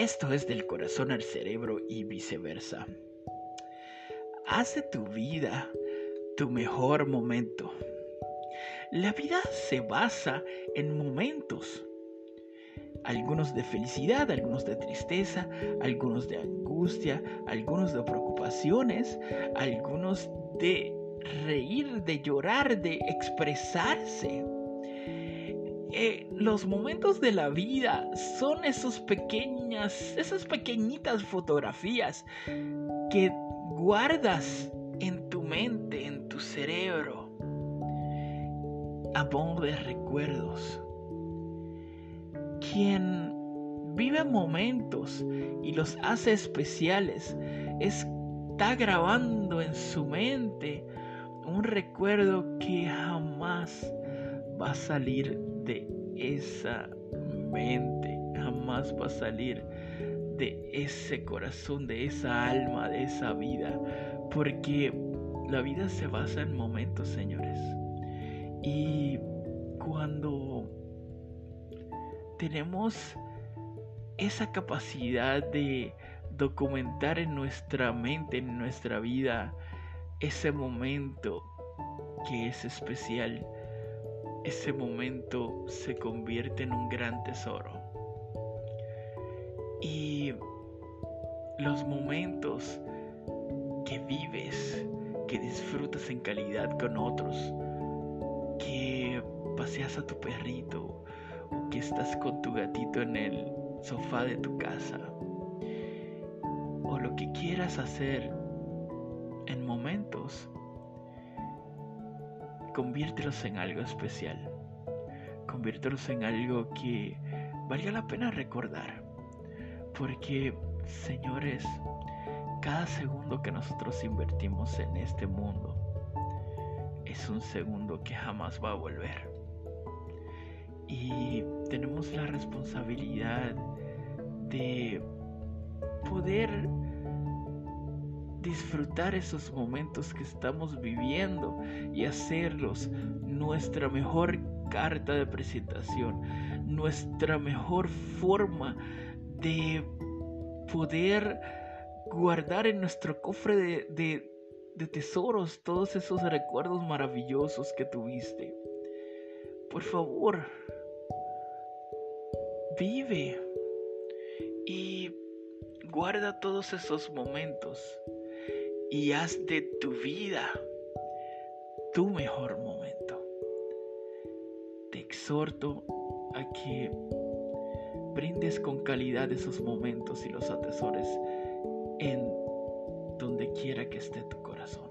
Esto es del corazón al cerebro y viceversa. Hace tu vida tu mejor momento. La vida se basa en momentos. Algunos de felicidad, algunos de tristeza, algunos de angustia, algunos de preocupaciones, algunos de reír, de llorar, de expresarse. Eh, los momentos de la vida son esos pequeñas, esas pequeñitas fotografías que guardas en tu mente, en tu cerebro, a modo de recuerdos. Quien vive momentos y los hace especiales está grabando en su mente un recuerdo que jamás va a salir de esa mente, jamás va a salir de ese corazón, de esa alma, de esa vida, porque la vida se basa en momentos, señores. Y cuando tenemos esa capacidad de documentar en nuestra mente, en nuestra vida, ese momento que es especial, ese momento se convierte en un gran tesoro. Y los momentos que vives, que disfrutas en calidad con otros, que paseas a tu perrito o que estás con tu gatito en el sofá de tu casa, o lo que quieras hacer en momentos, conviértelos en algo especial. Conviértelos en algo que valga la pena recordar. Porque, señores, cada segundo que nosotros invertimos en este mundo es un segundo que jamás va a volver. Y tenemos la responsabilidad de poder disfrutar esos momentos que estamos viviendo y hacerlos nuestra mejor carta de presentación, nuestra mejor forma de poder guardar en nuestro cofre de, de, tesoros todos esos recuerdos maravillosos que tuviste. Por favor, vive y guarda todos esos momentos y haz de tu vida tu mejor momento. Te exhorto a que brindes con calidad esos momentos y los atesores en donde quiera que esté tu corazón.